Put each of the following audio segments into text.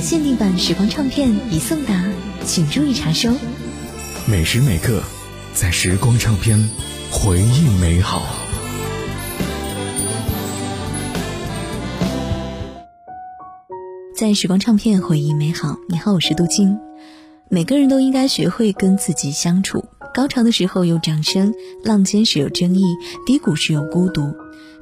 的限定版时光唱片已送达，请注意查收。每时每刻，在时光唱片回忆美好。在时光唱片回忆美好。你好，我是杜金。每个人都应该学会跟自己相处。高潮的时候有掌声，浪尖时有争议，低谷时有孤独。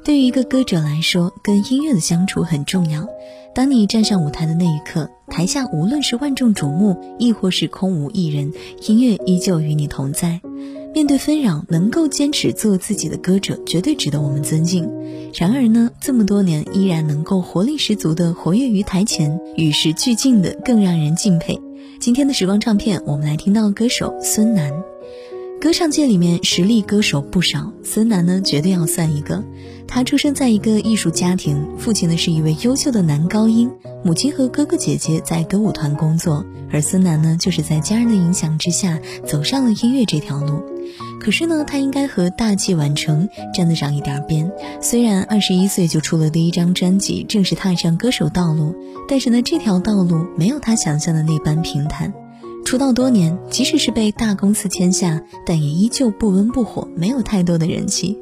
对于一个歌者来说，跟音乐的相处很重要。当你站上舞台的那一刻，台下无论是万众瞩目，亦或是空无一人，音乐依旧与你同在。面对纷扰，能够坚持做自己的歌者，绝对值得我们尊敬。然而呢，这么多年依然能够活力十足的活跃于台前，与时俱进的更让人敬佩。今天的时光唱片，我们来听到歌手孙楠。歌唱界里面实力歌手不少，孙楠呢绝对要算一个。他出生在一个艺术家庭，父亲呢是一位优秀的男高音，母亲和哥哥姐姐在歌舞团工作，而孙楠呢就是在家人的影响之下走上了音乐这条路。可是呢，他应该和大器晚成沾得上一点边。虽然二十一岁就出了第一张专辑，正式踏上歌手道路，但是呢，这条道路没有他想象的那般平坦。出道多年，即使是被大公司签下，但也依旧不温不火，没有太多的人气。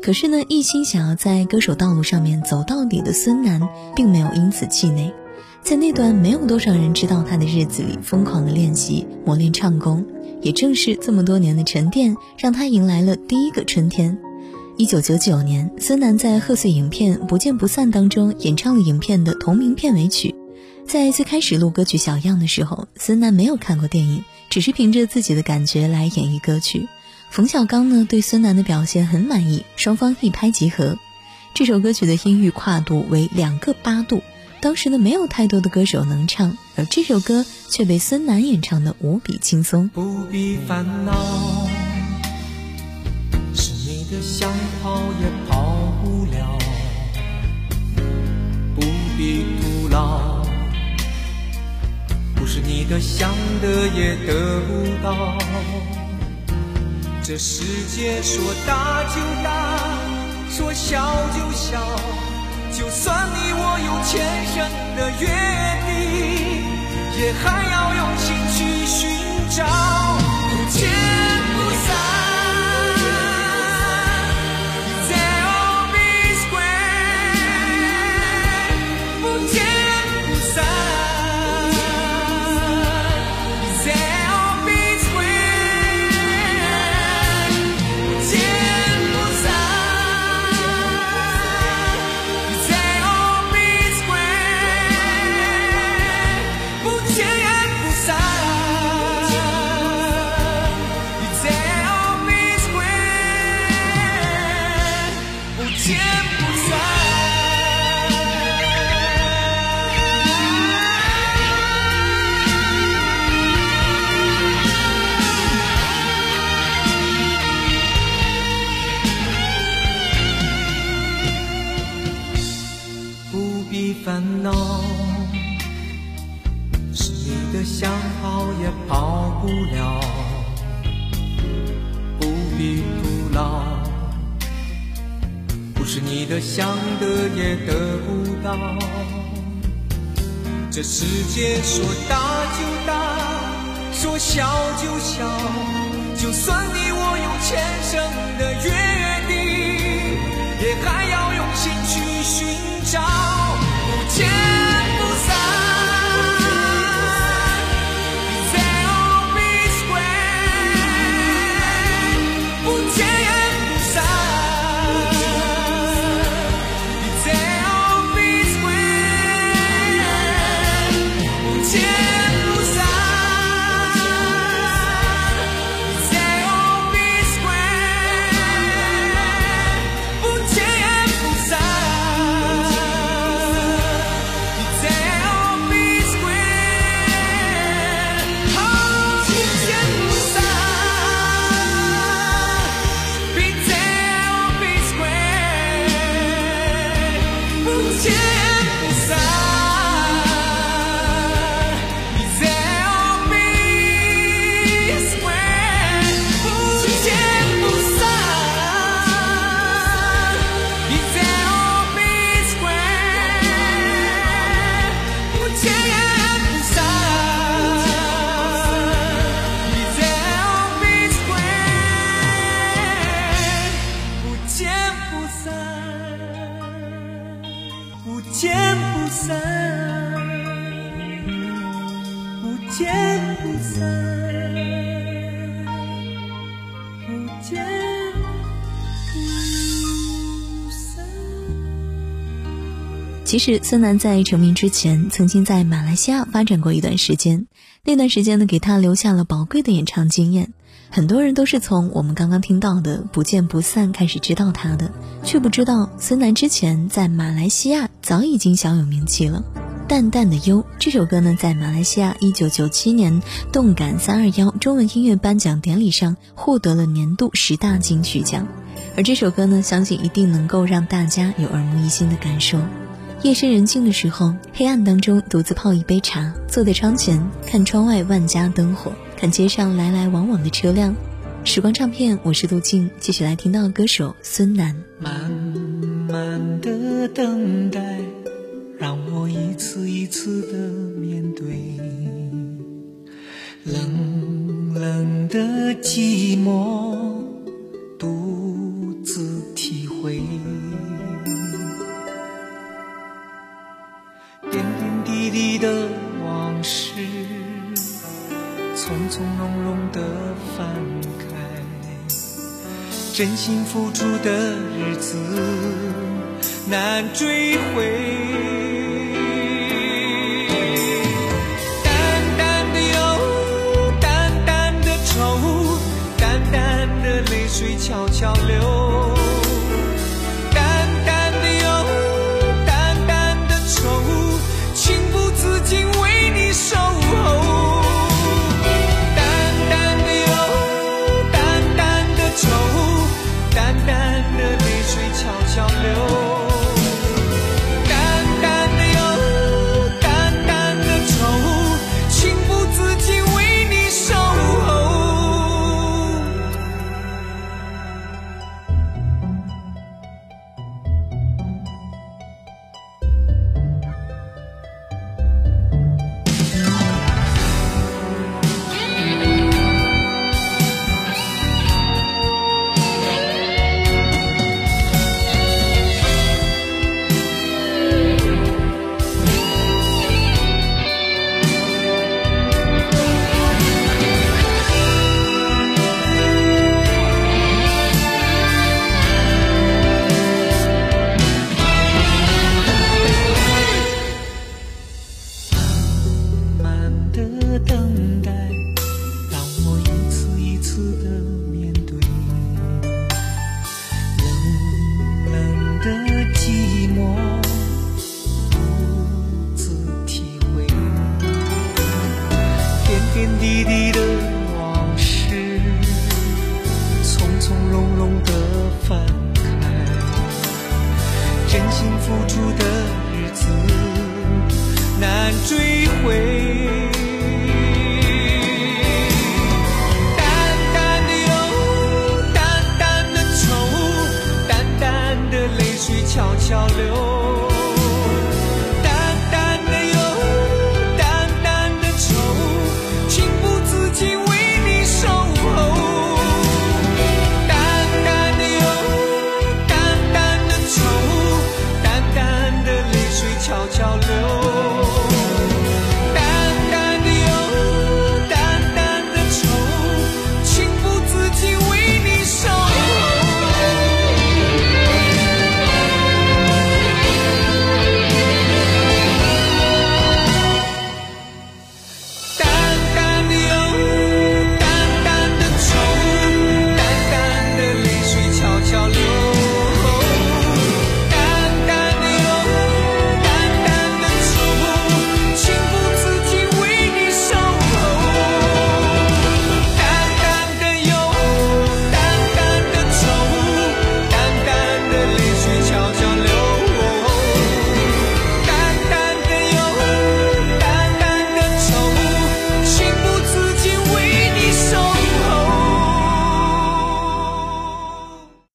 可是呢，一心想要在歌手道路上面走到底的孙楠，并没有因此气馁。在那段没有多少人知道他的日子里，疯狂的练习磨练唱功。也正是这么多年的沉淀，让他迎来了第一个春天。一九九九年，孙楠在贺岁影片《不见不散》当中演唱了影片的同名片尾曲。在最开始录歌曲《小样》的时候，孙楠没有看过电影，只是凭着自己的感觉来演绎歌曲。冯小刚呢对孙楠的表现很满意，双方一拍即合。这首歌曲的音域跨度为两个八度，当时呢没有太多的歌手能唱，而这首歌却被孙楠演唱的无比轻松。不必烦恼，是你的想跑也跑不了，不必徒劳，是你的想得也得不到。这世界说大就大，说小就小，就算你我有前生的约定，也还要用心去寻找，是你的想得也得不到。这世界说大就大，说小就小，就算你我有前生的约定，也还要用心去寻找，不见其实，孙楠在成名之前，曾经在马来西亚发展过一段时间。那段时间呢，给他留下了宝贵的演唱经验。很多人都是从我们刚刚听到的《不见不散》开始知道他的，却不知道孙楠之前在马来西亚早已经小有名气了。《淡淡的忧》这首歌呢，在马来西亚1997年动感321中文音乐颁奖典礼上获得了年度十大金曲奖。而这首歌呢，相信一定能够让大家有耳目一新的感受。夜深人静的时候，黑暗当中独自泡一杯茶，坐在窗前看窗外万家灯火。看街上来来往往的车辆，时光唱片，我是杜静，继续来听到歌手孙楠。慢慢的等待，让我一次一次的面对，冷冷的寂寞，独自体会，点点滴滴的往事。从从容容的翻开，真心付出的日子难追回。想留。